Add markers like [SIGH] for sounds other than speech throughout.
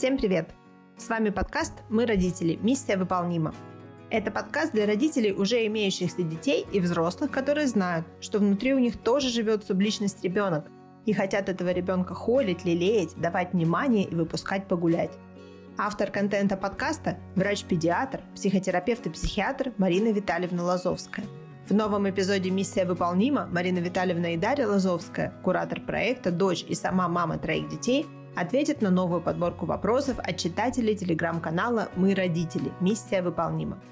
Всем привет! С вами подкаст «Мы родители. Миссия выполнима». Это подкаст для родителей, уже имеющихся детей и взрослых, которые знают, что внутри у них тоже живет субличность ребенок и хотят этого ребенка холить, лелеять, давать внимание и выпускать погулять. Автор контента подкаста – врач-педиатр, психотерапевт и психиатр Марина Витальевна Лазовская. В новом эпизоде «Миссия выполнима» Марина Витальевна и Дарья Лазовская, куратор проекта, дочь и сама мама троих детей – ответит на новую подборку вопросов от читателей телеграм-канала «Мы родители. Миссия выполнима».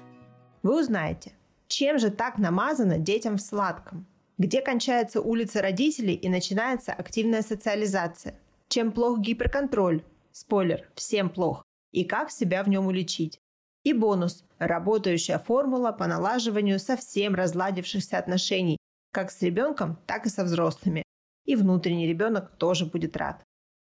Вы узнаете, чем же так намазано детям в сладком? Где кончается улица родителей и начинается активная социализация? Чем плох гиперконтроль? Спойлер, всем плох. И как себя в нем уличить? И бонус – работающая формула по налаживанию совсем разладившихся отношений, как с ребенком, так и со взрослыми. И внутренний ребенок тоже будет рад.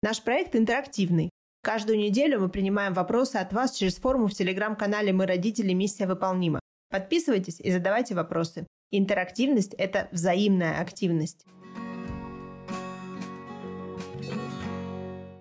Наш проект интерактивный. Каждую неделю мы принимаем вопросы от вас через форму в телеграм-канале «Мы родители. Миссия выполнима». Подписывайтесь и задавайте вопросы. Интерактивность – это взаимная активность.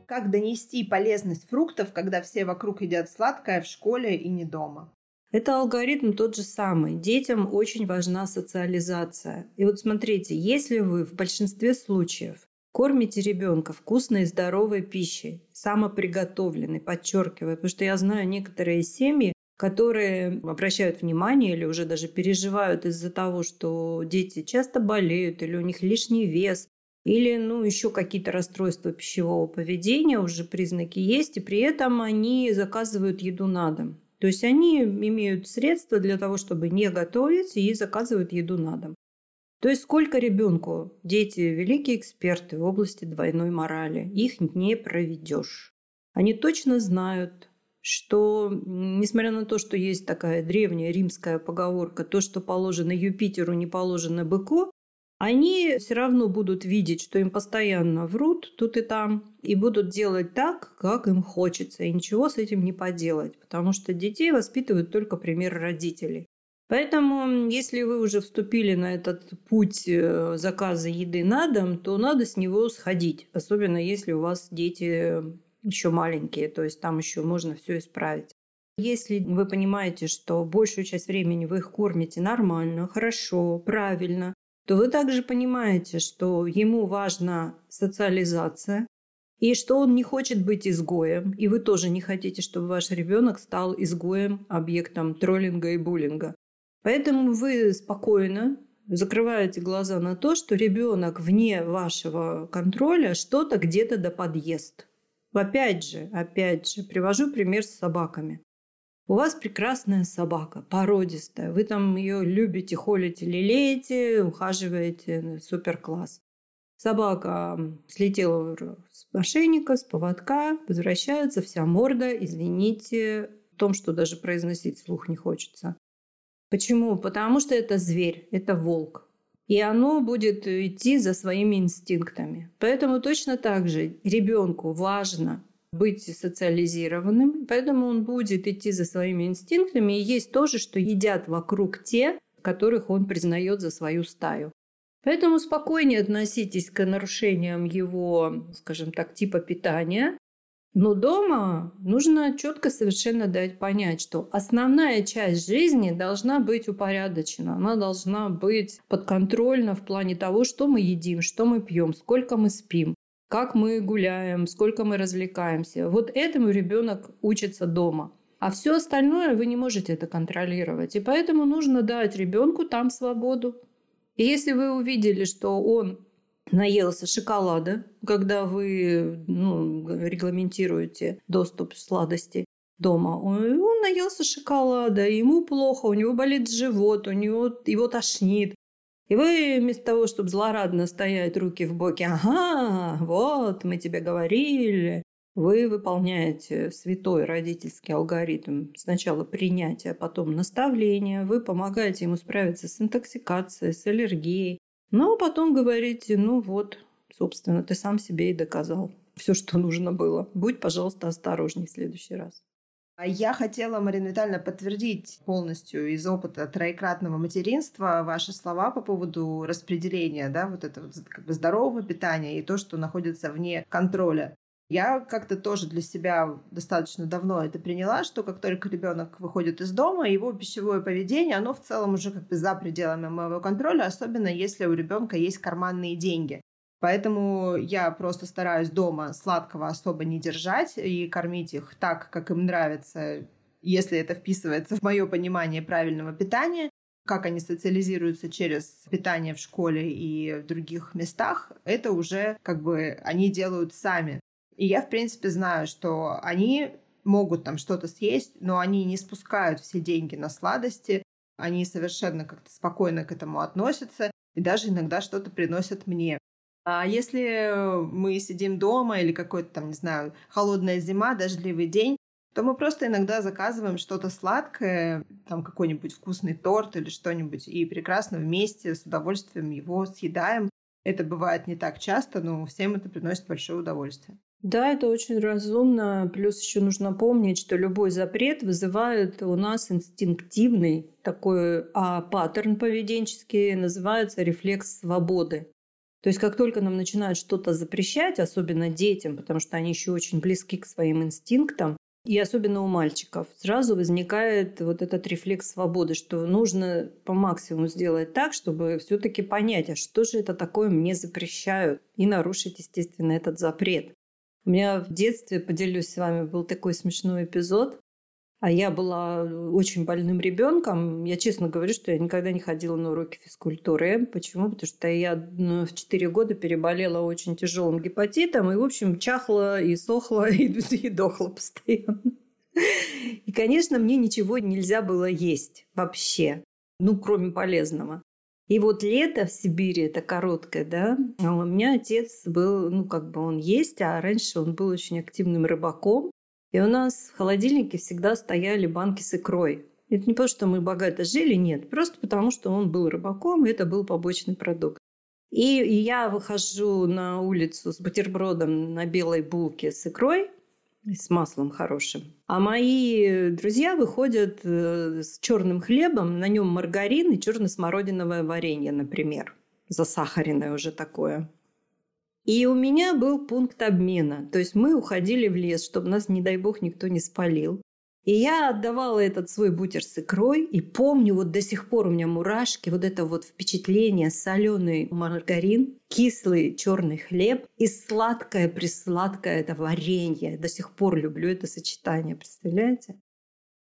Как донести полезность фруктов, когда все вокруг едят сладкое в школе и не дома? Это алгоритм тот же самый. Детям очень важна социализация. И вот смотрите, если вы в большинстве случаев Кормите ребенка вкусной и здоровой пищей, самоприготовленной, подчеркиваю, потому что я знаю некоторые семьи, которые обращают внимание или уже даже переживают из-за того, что дети часто болеют или у них лишний вес, или ну, еще какие-то расстройства пищевого поведения, уже признаки есть, и при этом они заказывают еду на дом. То есть они имеют средства для того, чтобы не готовить и заказывают еду на дом. То есть сколько ребенку? Дети – великие эксперты в области двойной морали. Их не проведешь. Они точно знают, что, несмотря на то, что есть такая древняя римская поговорка, то, что положено Юпитеру, не положено быку, они все равно будут видеть, что им постоянно врут тут и там, и будут делать так, как им хочется, и ничего с этим не поделать, потому что детей воспитывают только пример родителей. Поэтому, если вы уже вступили на этот путь э, заказа еды на дом, то надо с него сходить. Особенно если у вас дети еще маленькие, то есть там еще можно все исправить. Если вы понимаете, что большую часть времени вы их кормите нормально, хорошо, правильно, то вы также понимаете, что ему важна социализация, и что он не хочет быть изгоем, и вы тоже не хотите, чтобы ваш ребенок стал изгоем, объектом троллинга и буллинга. Поэтому вы спокойно закрываете глаза на то, что ребенок вне вашего контроля что-то где-то да подъест. Опять же, опять же, привожу пример с собаками. У вас прекрасная собака, породистая. Вы там ее любите, холите, лелеете, ухаживаете. Супер класс. Собака слетела с ошейника, с поводка, возвращается, вся морда, извините, в том, что даже произносить слух не хочется. Почему? Потому что это зверь, это волк. И оно будет идти за своими инстинктами. Поэтому точно так же ребенку важно быть социализированным, поэтому он будет идти за своими инстинктами. И есть тоже, что едят вокруг те, которых он признает за свою стаю. Поэтому спокойнее относитесь к нарушениям его, скажем так, типа питания, но дома нужно четко совершенно дать понять, что основная часть жизни должна быть упорядочена, она должна быть подконтрольна в плане того, что мы едим, что мы пьем, сколько мы спим, как мы гуляем, сколько мы развлекаемся. Вот этому ребенок учится дома. А все остальное вы не можете это контролировать. И поэтому нужно дать ребенку там свободу. И если вы увидели, что он наелся шоколада, когда вы ну, регламентируете доступ сладости дома. Он, наелся шоколада, ему плохо, у него болит живот, у него его тошнит. И вы вместо того, чтобы злорадно стоять руки в боки, ага, вот, мы тебе говорили, вы выполняете святой родительский алгоритм сначала принятия, а потом наставления, вы помогаете ему справиться с интоксикацией, с аллергией, ну, а потом говорите, ну вот, собственно, ты сам себе и доказал все, что нужно было. Будь, пожалуйста, осторожней в следующий раз. А я хотела, Марина Витальевна, подтвердить полностью из опыта троекратного материнства ваши слова по поводу распределения, да, вот этого как бы здорового питания и то, что находится вне контроля. Я как-то тоже для себя достаточно давно это приняла, что как только ребенок выходит из дома, его пищевое поведение, оно в целом уже как бы за пределами моего контроля, особенно если у ребенка есть карманные деньги. Поэтому я просто стараюсь дома сладкого особо не держать и кормить их так, как им нравится, если это вписывается в мое понимание правильного питания. Как они социализируются через питание в школе и в других местах, это уже как бы они делают сами. И я, в принципе, знаю, что они могут там что-то съесть, но они не спускают все деньги на сладости, они совершенно как-то спокойно к этому относятся и даже иногда что-то приносят мне. А если мы сидим дома или какой-то там, не знаю, холодная зима, дождливый день, то мы просто иногда заказываем что-то сладкое, там какой-нибудь вкусный торт или что-нибудь, и прекрасно вместе с удовольствием его съедаем. Это бывает не так часто, но всем это приносит большое удовольствие. Да, это очень разумно. Плюс еще нужно помнить, что любой запрет вызывает у нас инстинктивный такой а паттерн поведенческий, называется рефлекс свободы. То есть как только нам начинают что-то запрещать, особенно детям, потому что они еще очень близки к своим инстинктам, и особенно у мальчиков, сразу возникает вот этот рефлекс свободы, что нужно по максимуму сделать так, чтобы все-таки понять, а что же это такое мне запрещают, и нарушить, естественно, этот запрет. У меня в детстве, поделюсь с вами, был такой смешной эпизод. А я была очень больным ребенком. Я честно говорю, что я никогда не ходила на уроки физкультуры. Почему? Потому что я ну, в 4 года переболела очень тяжелым гепатитом. И, в общем, чахла и сохла [LAUGHS] и, и дохла постоянно. И, конечно, мне ничего нельзя было есть вообще. Ну, кроме полезного. И вот лето в Сибири, это короткое, да, а у меня отец был, ну, как бы он есть, а раньше он был очень активным рыбаком. И у нас в холодильнике всегда стояли банки с икрой. Это не потому, что мы богато жили, нет. Просто потому, что он был рыбаком, и это был побочный продукт. И, я выхожу на улицу с бутербродом на белой булке с икрой, с маслом хорошим. А мои друзья выходят э, с черным хлебом, на нем маргарин и черно-смородиновое варенье, например. Засахаренное уже такое. И у меня был пункт обмена. То есть мы уходили в лес, чтобы нас, не дай бог, никто не спалил. И я отдавала этот свой бутер с икрой, и помню, вот до сих пор у меня мурашки, вот это вот впечатление, соленый маргарин, кислый черный хлеб и сладкое, присладкое это варенье. До сих пор люблю это сочетание, представляете?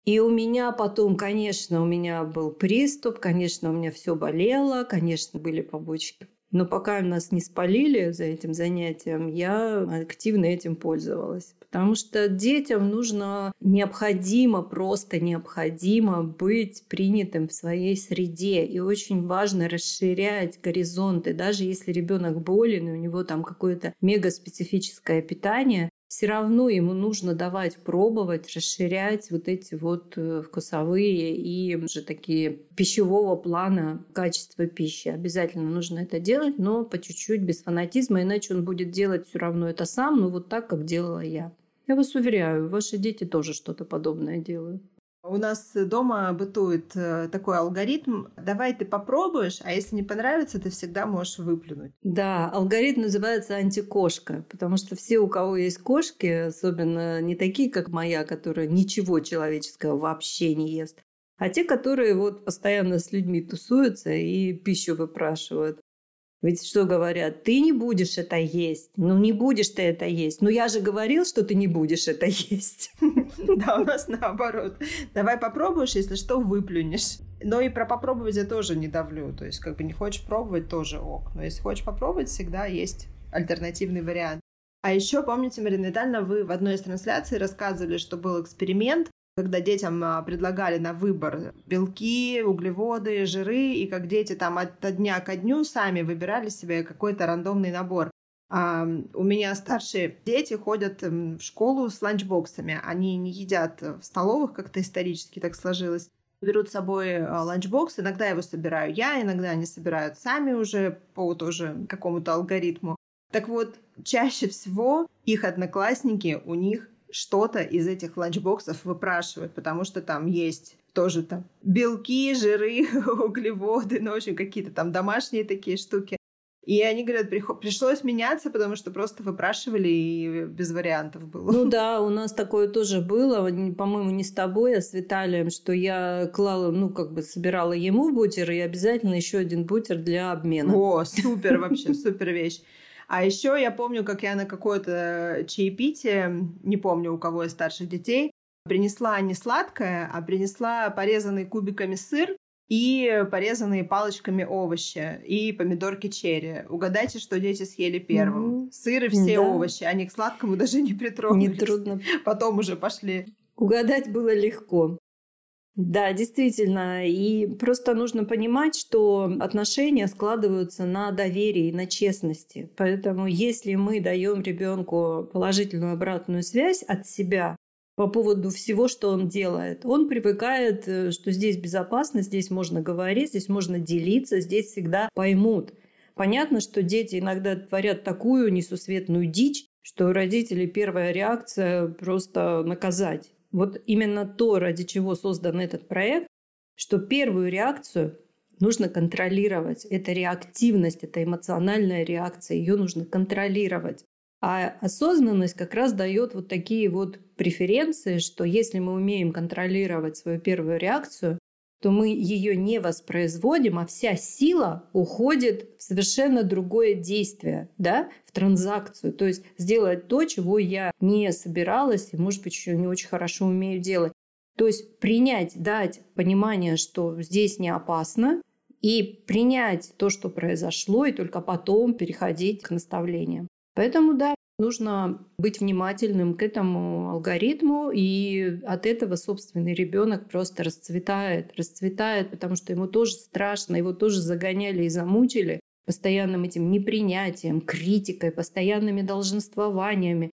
И у меня потом, конечно, у меня был приступ, конечно, у меня все болело, конечно, были побочки но пока нас не спалили за этим занятием, я активно этим пользовалась. Потому что детям нужно необходимо, просто необходимо быть принятым в своей среде. И очень важно расширять горизонты. Даже если ребенок болен, и у него там какое-то мегаспецифическое питание, все равно ему нужно давать пробовать, расширять вот эти вот э, вкусовые и уже такие пищевого плана качества пищи. Обязательно нужно это делать, но по чуть-чуть, без фанатизма, иначе он будет делать все равно это сам, ну вот так, как делала я. Я вас уверяю, ваши дети тоже что-то подобное делают. У нас дома бытует э, такой алгоритм. Давай ты попробуешь, а если не понравится, ты всегда можешь выплюнуть. Да, алгоритм называется антикошка, потому что все, у кого есть кошки, особенно не такие, как моя, которая ничего человеческого вообще не ест, а те, которые вот постоянно с людьми тусуются и пищу выпрашивают. Ведь что говорят, ты не будешь это есть. Ну, не будешь ты это есть. Ну, я же говорил, что ты не будешь это есть. [LAUGHS] Да, у нас наоборот. Давай попробуешь, если что, выплюнешь. Но и про попробовать я тоже не давлю. То есть, как бы не хочешь пробовать, тоже ок. Но если хочешь попробовать, всегда есть альтернативный вариант. А еще, помните, Марина Витальевна, вы в одной из трансляций рассказывали, что был эксперимент, когда детям а, предлагали на выбор белки, углеводы, жиры, и как дети там от дня ко дню сами выбирали себе какой-то рандомный набор. А у меня старшие дети ходят в школу с ланчбоксами. Они не едят в столовых, как-то исторически так сложилось. Берут с собой а, ланчбокс. Иногда его собираю я, иногда они собирают сами уже по тоже какому-то алгоритму. Так вот, чаще всего их одноклассники, у них что-то из этих ланчбоксов выпрашивают, потому что там есть тоже там белки, жиры, [LAUGHS] углеводы, ну, в общем, какие-то там домашние такие штуки. И они говорят, пришлось меняться, потому что просто выпрашивали и без вариантов было. Ну [LAUGHS] да, у нас такое тоже было, по-моему, не с тобой, а с Виталием, что я клала, ну как бы собирала ему бутер и обязательно еще один бутер для обмена. О, супер вообще, супер вещь. А еще я помню, как я на какое-то чаепитие, не помню у кого из старших детей, принесла не сладкое, а принесла порезанный кубиками сыр и порезанные палочками овощи и помидорки черри. Угадайте, что дети съели первым. Mm-hmm. Сыр и все да. овощи. Они к сладкому [LAUGHS] даже не притронулись. Нетрудно. Потом уже пошли. Угадать было легко. Да, действительно. И просто нужно понимать, что отношения складываются на доверии, на честности. Поэтому если мы даем ребенку положительную обратную связь от себя, по поводу всего, что он делает. Он привыкает, э, что здесь безопасно, здесь можно говорить, здесь можно делиться, здесь всегда поймут. Понятно, что дети иногда творят такую несусветную дичь, что у родителей первая реакция просто наказать. Вот именно то, ради чего создан этот проект, что первую реакцию нужно контролировать. Это реактивность, это эмоциональная реакция, ее нужно контролировать. А осознанность как раз дает вот такие вот преференции, что если мы умеем контролировать свою первую реакцию, то мы ее не воспроизводим, а вся сила уходит в совершенно другое действие, да, в транзакцию. То есть сделать то, чего я не собиралась и, может быть, еще не очень хорошо умею делать. То есть принять, дать понимание, что здесь не опасно, и принять то, что произошло, и только потом переходить к наставлениям. Поэтому, да, нужно быть внимательным к этому алгоритму, и от этого собственный ребенок просто расцветает, расцветает, потому что ему тоже страшно, его тоже загоняли и замучили постоянным этим непринятием, критикой, постоянными долженствованиями,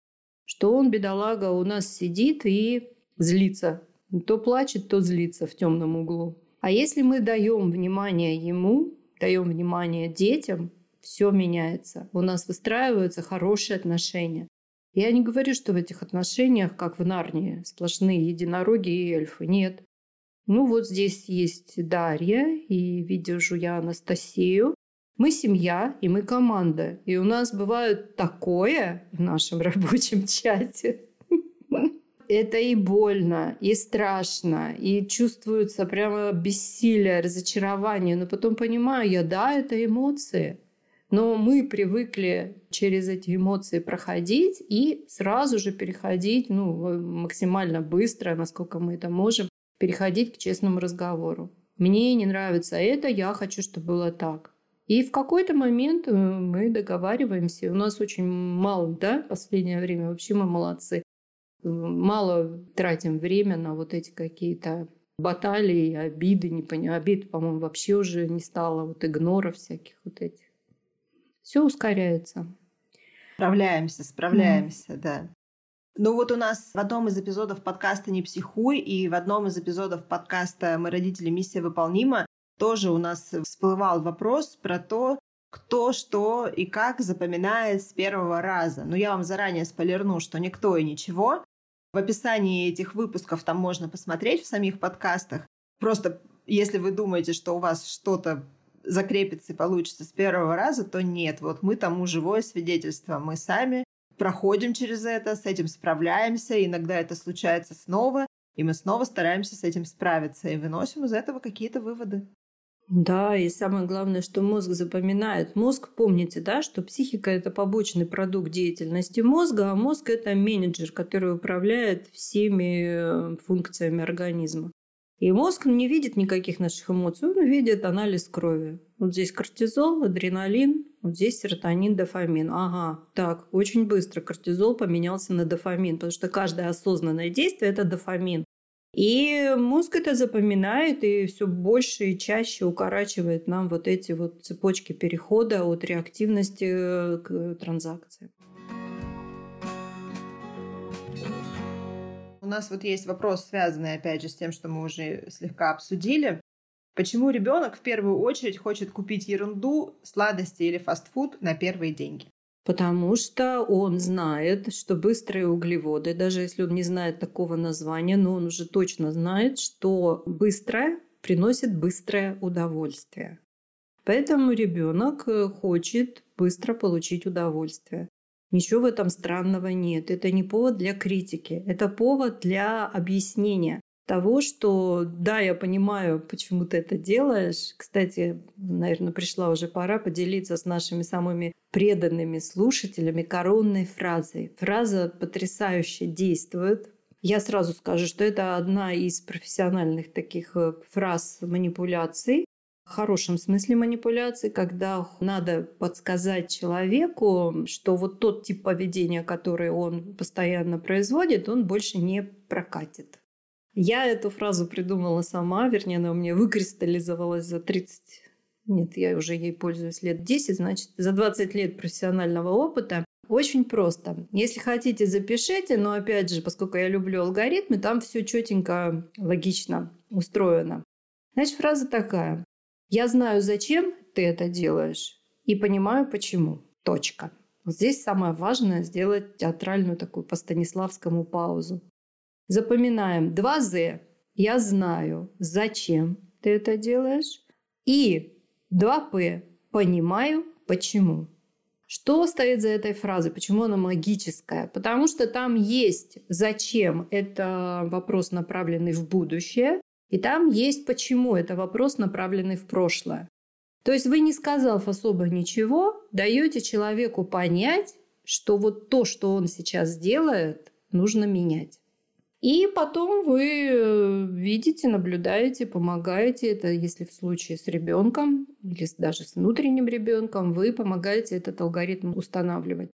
что он, бедолага, у нас сидит и злится. То плачет, то злится в темном углу. А если мы даем внимание ему, даем внимание детям, все меняется. У нас выстраиваются хорошие отношения. Я не говорю, что в этих отношениях, как в Нарнии, сплошные единороги и эльфы. Нет. Ну вот здесь есть Дарья, и вижу я Анастасию. Мы семья, и мы команда. И у нас бывает такое в нашем [LAUGHS] рабочем чате. Это и больно, и страшно, и чувствуется прямо бессилие, разочарование. Но потом понимаю я, да, это эмоции. Но мы привыкли через эти эмоции проходить и сразу же переходить, ну, максимально быстро, насколько мы это можем, переходить к честному разговору. Мне не нравится это, я хочу, чтобы было так. И в какой-то момент э, мы договариваемся. У нас очень мало, да, в последнее время вообще мы молодцы. Мало тратим время на вот эти какие-то баталии, обиды, не понимаю. Обид, по-моему, вообще уже не стало, вот игноров всяких вот этих все ускоряется. Справляемся, справляемся, mm. да. Ну вот у нас в одном из эпизодов подкаста «Не психуй» и в одном из эпизодов подкаста «Мы родители. Миссия выполнима» тоже у нас всплывал вопрос про то, кто что и как запоминает с первого раза. Но я вам заранее спойлерну, что никто и ничего. В описании этих выпусков там можно посмотреть в самих подкастах. Просто если вы думаете, что у вас что-то закрепится и получится с первого раза, то нет. Вот мы тому живое свидетельство. Мы сами проходим через это, с этим справляемся. Иногда это случается снова, и мы снова стараемся с этим справиться и выносим из этого какие-то выводы. Да, и самое главное, что мозг запоминает. Мозг, помните, да, что психика – это побочный продукт деятельности мозга, а мозг – это менеджер, который управляет всеми э, функциями организма. И мозг не видит никаких наших эмоций, он видит анализ крови. Вот здесь кортизол, адреналин, вот здесь серотонин, дофамин. Ага, так, очень быстро кортизол поменялся на дофамин, потому что каждое осознанное действие – это дофамин. И мозг это запоминает и все больше и чаще укорачивает нам вот эти вот цепочки перехода от реактивности к транзакции. У нас вот есть вопрос, связанный, опять же, с тем, что мы уже слегка обсудили. Почему ребенок в первую очередь хочет купить ерунду, сладости или фастфуд на первые деньги? Потому что он знает, что быстрые углеводы, даже если он не знает такого названия, но он уже точно знает, что быстрое приносит быстрое удовольствие. Поэтому ребенок э, хочет быстро получить удовольствие. Ничего в этом странного нет. Это не повод для критики, это повод для объяснения того, что да, я понимаю, почему ты это делаешь. Кстати, наверное, пришла уже пора поделиться с нашими самыми преданными слушателями коронной фразой. Фраза потрясающе действует. Я сразу скажу, что это одна из профессиональных таких э, фраз манипуляций, хорошем смысле манипуляции, когда надо подсказать человеку, что вот тот тип поведения, который он постоянно производит, он больше не прокатит. Я эту фразу придумала сама, вернее, она у меня выкристаллизовалась за 30 нет, я уже ей пользуюсь лет 10, значит, за 20 лет профессионального опыта. Очень просто. Если хотите, запишите, но опять же, поскольку я люблю алгоритмы, там все четенько, логично устроено. Значит, фраза такая. Я знаю, зачем ты это делаешь, и понимаю, почему. Точка. Вот здесь самое важное сделать театральную такую по Станиславскому паузу. Запоминаем. 2 «з». Я знаю, зачем ты это делаешь. И 2 «п». Понимаю, почему. Что стоит за этой фразой? Почему она магическая? Потому что там есть зачем. Это вопрос, направленный в будущее. И там есть почему. Это вопрос, направленный в прошлое. То есть вы, не сказав особо ничего, даете человеку понять, что вот то, что он сейчас делает, нужно менять. И потом вы э, видите, наблюдаете, помогаете. Это если в случае с ребенком или даже с внутренним ребенком, вы помогаете этот алгоритм устанавливать.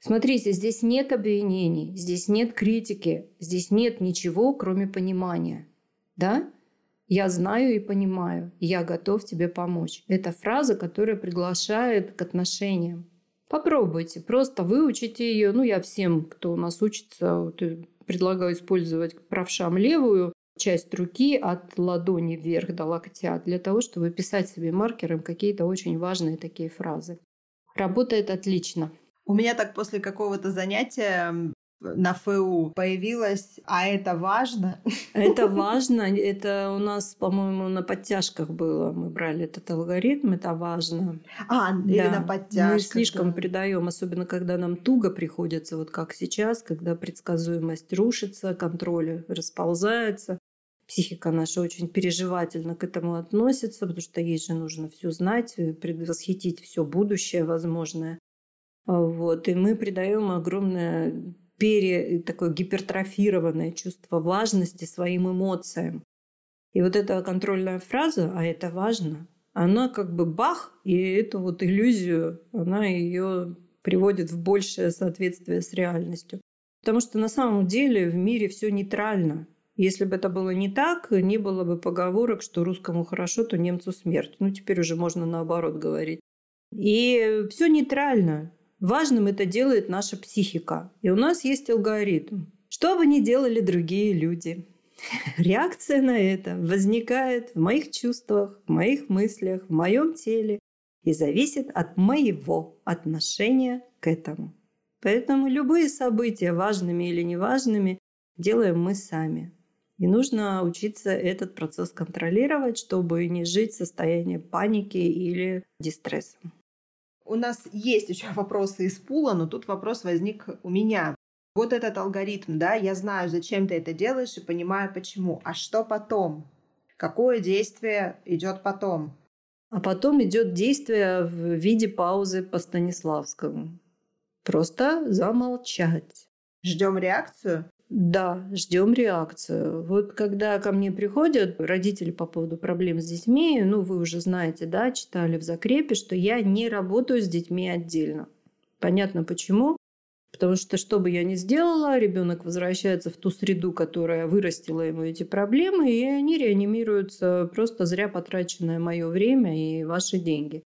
Смотрите, здесь нет обвинений, здесь нет критики, здесь нет ничего, кроме понимания. Да? Я знаю и понимаю, я готов тебе помочь. Это фраза, которая приглашает к отношениям. Попробуйте, просто выучите ее. Ну, я всем, кто у нас учится, предлагаю использовать правшам левую часть руки от ладони вверх до локтя для того, чтобы писать себе маркером какие-то очень важные такие фразы. Работает отлично. У меня так после какого-то занятия на ФУ появилась, а это важно? Это важно. Это у нас, по-моему, на подтяжках было. Мы брали этот алгоритм, это важно. А, да. или на подтяжках. Мы слишком да. придаем, особенно когда нам туго приходится, вот как сейчас, когда предсказуемость рушится, контроль расползается. Психика наша очень переживательно к этому относится, потому что ей же нужно все знать, предвосхитить все будущее возможное. Вот. И мы придаем огромное пере, такое гипертрофированное чувство важности своим эмоциям. И вот эта контрольная фраза, а это важно, она как бы бах, и эту вот иллюзию, она ее приводит в большее соответствие с реальностью. Потому что на самом деле в мире все нейтрально. Если бы это было не так, не было бы поговорок, что русскому хорошо, то немцу смерть. Ну, теперь уже можно наоборот говорить. И все нейтрально. Важным это делает наша психика. И у нас есть алгоритм. Что бы ни делали другие люди, [LAUGHS] реакция на это возникает в моих чувствах, в моих мыслях, в моем теле и зависит от моего отношения к этому. Поэтому любые события, важными или неважными, делаем мы сами. И нужно учиться этот процесс контролировать, чтобы не жить в состоянии паники или дистресса. У нас есть еще [LAUGHS] вопросы из пула, но тут вопрос возник у меня. Вот этот алгоритм, да, я знаю, зачем ты это делаешь и понимаю почему. А что потом? Какое действие идет потом? А потом идет действие в виде паузы по Станиславскому. Просто замолчать. Ждем реакцию? Да, ждем реакцию. Вот когда ко мне приходят родители по поводу проблем с детьми, ну вы уже знаете, да, читали в закрепе, что я не работаю с детьми отдельно. Понятно почему? Потому что что бы я ни сделала, ребенок возвращается в ту среду, которая вырастила ему эти проблемы, и они реанимируются просто зря потраченное мое время и ваши деньги.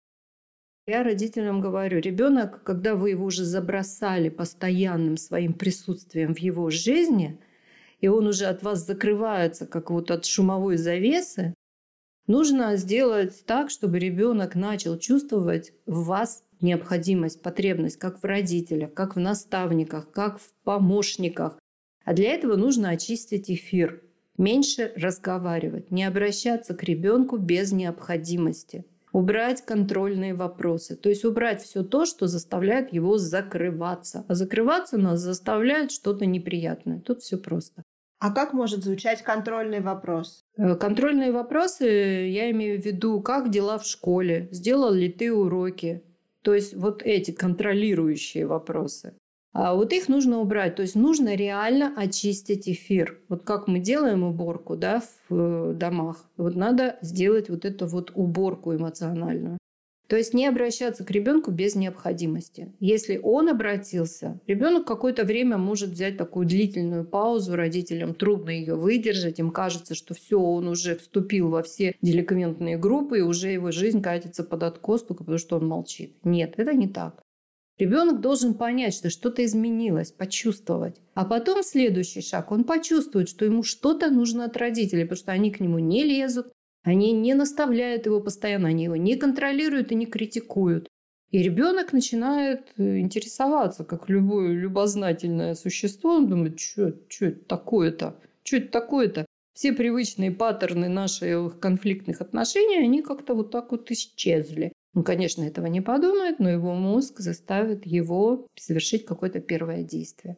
Я родителям говорю, ребенок, когда вы его уже забросали постоянным своим присутствием в его жизни, и он уже от вас закрывается, как вот от шумовой завесы, нужно сделать так, чтобы ребенок начал чувствовать в вас необходимость, потребность, как в родителях, как в наставниках, как в помощниках. А для этого нужно очистить эфир, меньше разговаривать, не обращаться к ребенку без необходимости – убрать контрольные вопросы. То есть убрать все то, что заставляет его закрываться. А закрываться нас заставляет что-то неприятное. Тут все просто. А как может звучать контрольный вопрос? Э, контрольные вопросы я имею в виду, как дела в школе, сделал ли ты уроки. То есть вот эти контролирующие вопросы. А вот их нужно убрать. То есть нужно реально очистить эфир. Вот как мы делаем уборку да, в э, домах. Вот надо сделать вот эту вот уборку эмоциональную. То есть не обращаться к ребенку без необходимости. Если он обратился, ребенок какое-то время может взять такую длительную паузу, родителям трудно ее выдержать, им кажется, что все, он уже вступил во все деликвентные группы, и уже его жизнь катится под откос, только потому что он молчит. Нет, это не так. Ребенок должен понять, что что-то изменилось, почувствовать. А потом следующий шаг, он почувствует, что ему что-то нужно от родителей, потому что они к нему не лезут, они не наставляют его постоянно, они его не контролируют и не критикуют. И ребенок начинает э, интересоваться, как любое любознательное существо. Он думает, что это такое-то? Что это такое-то? Все привычные паттерны наших конфликтных отношений, они как-то вот так вот исчезли. Он, конечно, этого не подумает, но его мозг заставит его совершить какое-то первое действие.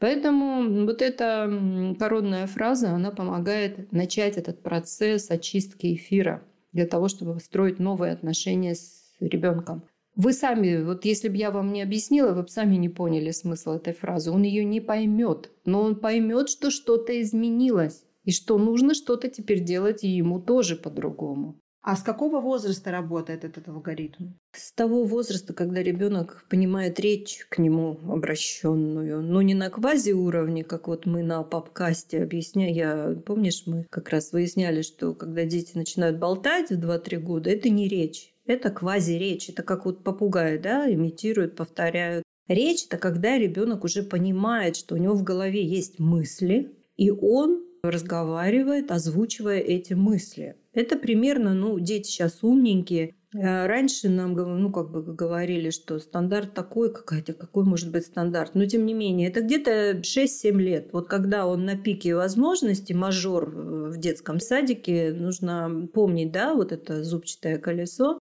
Поэтому вот эта коронная фраза, она помогает начать этот процесс очистки эфира для того, чтобы строить новые отношения с ребенком. Вы сами, вот если бы я вам не объяснила, вы бы сами не поняли смысл этой фразы. Он ее не поймет, но он поймет, что что-то изменилось и что нужно что-то теперь делать и ему тоже по-другому. А с какого возраста работает этот алгоритм? С того возраста, когда ребенок понимает речь к нему обращенную, но не на квази уровне, как вот мы на попкасте объясняем. Я, помнишь, мы как раз выясняли, что когда дети начинают болтать в 2-3 года, это не речь, это квази-речь. Это как вот попугаи, да, имитируют, повторяют. Речь – это когда ребенок уже понимает, что у него в голове есть мысли, и он разговаривает, озвучивая эти мысли. Это примерно, ну, дети сейчас умненькие. Э, раньше нам, ну, как бы говорили, что стандарт такой, какая-то, какой может быть стандарт. Но, тем не менее, это где-то 6-7 лет. Вот когда он на пике возможностей, мажор в детском садике, нужно помнить, да, вот это зубчатое колесо,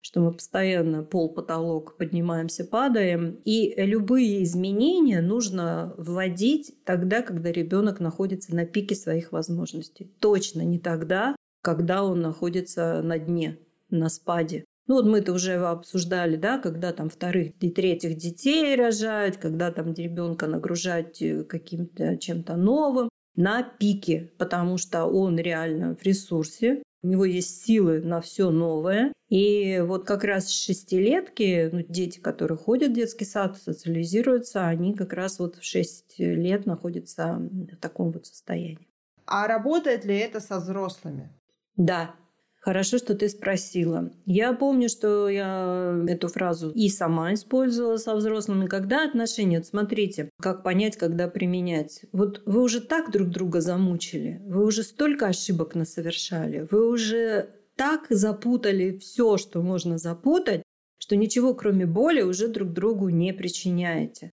что мы постоянно пол, потолок поднимаемся, падаем. И любые изменения нужно вводить тогда, когда ребенок находится на пике своих возможностей. Точно не тогда, когда он находится на дне, на спаде. Ну вот мы это уже обсуждали, да, когда там вторых и третьих детей рожают, когда там ребенка нагружать э, каким-то чем-то новым на пике, потому что он реально в ресурсе, у него есть силы на все новое. И вот как раз шестилетки, ну, дети, которые ходят в детский сад, социализируются, они как раз вот в шесть лет находятся в таком вот состоянии. А работает ли это со взрослыми? Да, Хорошо, что ты спросила. Я помню, что я эту фразу и сама использовала со взрослыми. Когда отношения? Вот смотрите, как понять, когда применять. Вот вы уже так друг друга замучили, вы уже столько ошибок насовершали, вы уже так запутали все, что можно запутать, что ничего кроме боли уже друг другу не причиняете.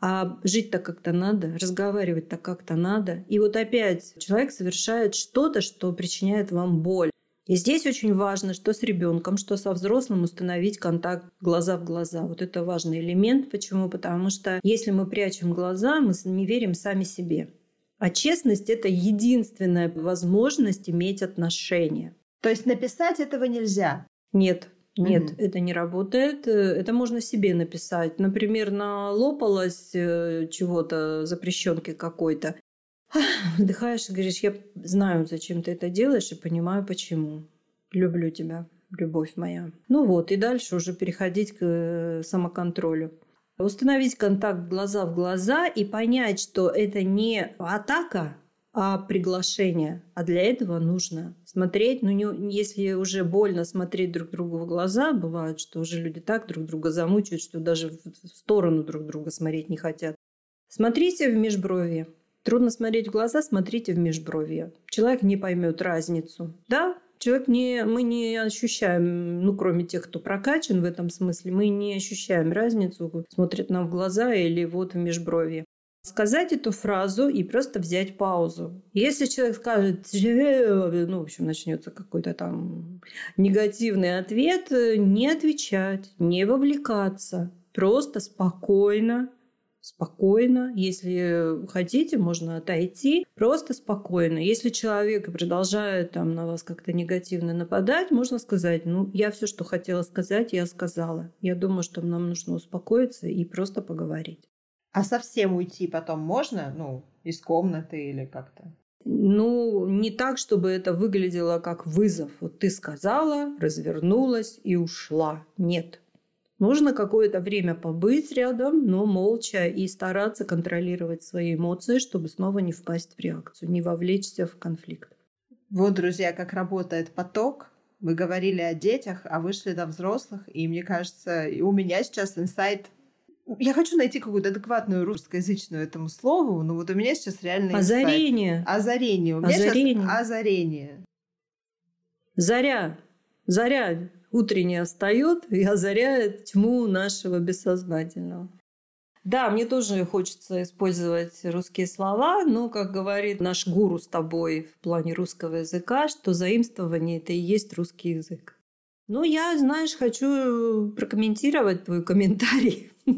А жить-то как-то надо, разговаривать-то как-то надо. И вот опять человек совершает что-то, что причиняет вам боль. И здесь очень важно, что с ребенком, что со взрослым установить контакт глаза в глаза. Вот это важный элемент. Почему? Потому что если мы прячем глаза, мы не верим сами себе. А честность – это единственная возможность иметь отношения. То есть написать этого нельзя? Нет, нет, угу. это не работает. Это можно себе написать. Например, налопалась э, чего-то, запрещенки какой-то. [SIGHS] Вдыхаешь и говоришь, я знаю, зачем ты это делаешь, и понимаю, почему. Люблю тебя, любовь моя. Ну вот, и дальше уже переходить к самоконтролю. Установить контакт глаза в глаза и понять, что это не атака, а приглашение. А для этого нужно смотреть, ну, не, если уже больно смотреть друг другу в глаза, бывает, что уже люди так друг друга замучают, что даже в сторону друг друга смотреть не хотят. Смотрите в межброви, Трудно смотреть в глаза, смотрите в межбровье. Человек не поймет разницу. Да, человек не, мы не ощущаем, ну, кроме тех, кто прокачан в этом смысле, мы не ощущаем разницу, смотрит нам в глаза или вот в межбровье. Сказать эту фразу и просто взять паузу. Если человек скажет, ну, в общем, начнется какой-то там негативный ответ, не отвечать, не вовлекаться, просто спокойно спокойно. Если хотите, можно отойти. Просто спокойно. Если человек продолжает там на вас как-то негативно нападать, можно сказать, ну, я все, что хотела сказать, я сказала. Я думаю, что нам нужно успокоиться и просто поговорить. А совсем уйти потом можно? Ну, из комнаты или как-то? Ну, не так, чтобы это выглядело как вызов. Вот ты сказала, развернулась и ушла. Нет. Нужно какое-то время побыть рядом, но молча и стараться контролировать свои эмоции, чтобы снова не впасть в реакцию, не вовлечься в конфликт. Вот, друзья, как работает поток. Мы говорили о детях, а вышли до взрослых, и мне кажется, и у меня сейчас инсайт я хочу найти какую-то адекватную русскоязычную этому слову, но вот у меня сейчас реально... Озарение. Озарение. У меня озарение. сейчас озарение. Заря. Заря утренняя встает и озаряет тьму нашего бессознательного. Да, мне тоже хочется использовать русские слова, но, как говорит наш гуру с тобой в плане русского языка, что заимствование – это и есть русский язык. Ну, я, знаешь, хочу прокомментировать твой комментарий. [LAUGHS]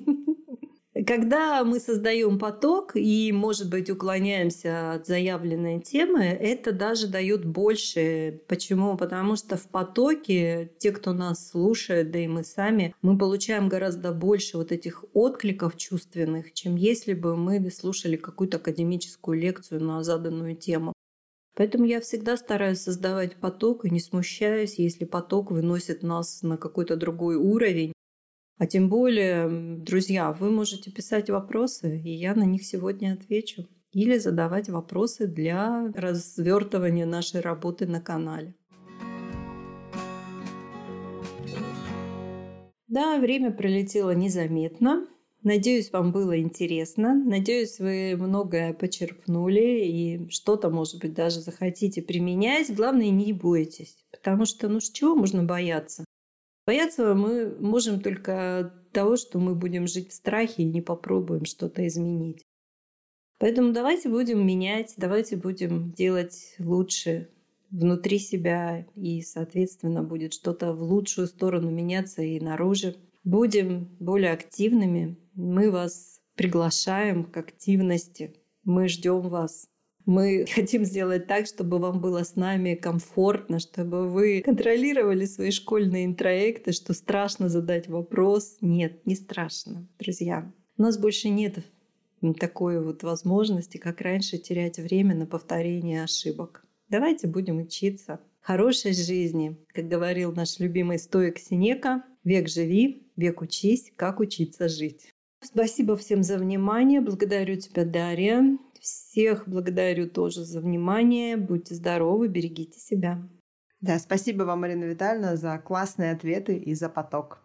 Когда мы создаем поток и, может быть, уклоняемся от заявленной темы, это даже дает больше. Почему? Потому что в потоке те, кто нас слушает, да и мы сами, мы получаем гораздо больше вот этих откликов чувственных, чем если бы мы слушали какую-то академическую лекцию на заданную тему. Поэтому я всегда стараюсь создавать поток и не смущаюсь, если поток выносит нас на какой-то другой уровень, а тем более, друзья, вы можете писать вопросы, и я на них сегодня отвечу. Или задавать вопросы для развертывания нашей работы на канале. Да, время пролетело незаметно. Надеюсь, вам было интересно. Надеюсь, вы многое почерпнули и что-то, может быть, даже захотите применять. Главное, не бойтесь. Потому что, ну, с чего можно бояться? Бояться мы можем только того, что мы будем жить в страхе и не попробуем что-то изменить. Поэтому давайте будем менять, давайте будем делать лучше внутри себя, и, соответственно, будет что-то в лучшую сторону меняться и наружу. Будем более активными. Мы вас приглашаем к активности. Мы ждем вас. Мы [LAUGHS] хотим сделать так, чтобы вам было с нами комфортно, чтобы вы контролировали свои школьные интроекты, что страшно задать вопрос. Нет, не страшно, друзья. У нас больше нет такой вот возможности, как раньше, терять время на повторение ошибок. Давайте будем учиться хорошей жизни. Как говорил наш любимый стоик Синека, век живи, век учись, как учиться жить. Спасибо всем за внимание. Благодарю тебя, Дарья. Всех благодарю тоже за внимание. Будьте здоровы, берегите себя. Да, спасибо вам, Марина Витальевна, за классные ответы и за поток.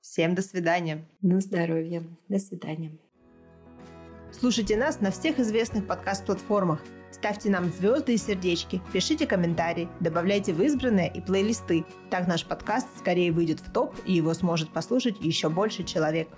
Всем до свидания. На здоровье. До свидания. Слушайте нас на всех известных подкаст-платформах. Ставьте нам звезды и сердечки, пишите комментарии, добавляйте в избранные и плейлисты. Так наш подкаст скорее выйдет в топ и его сможет послушать еще больше человек.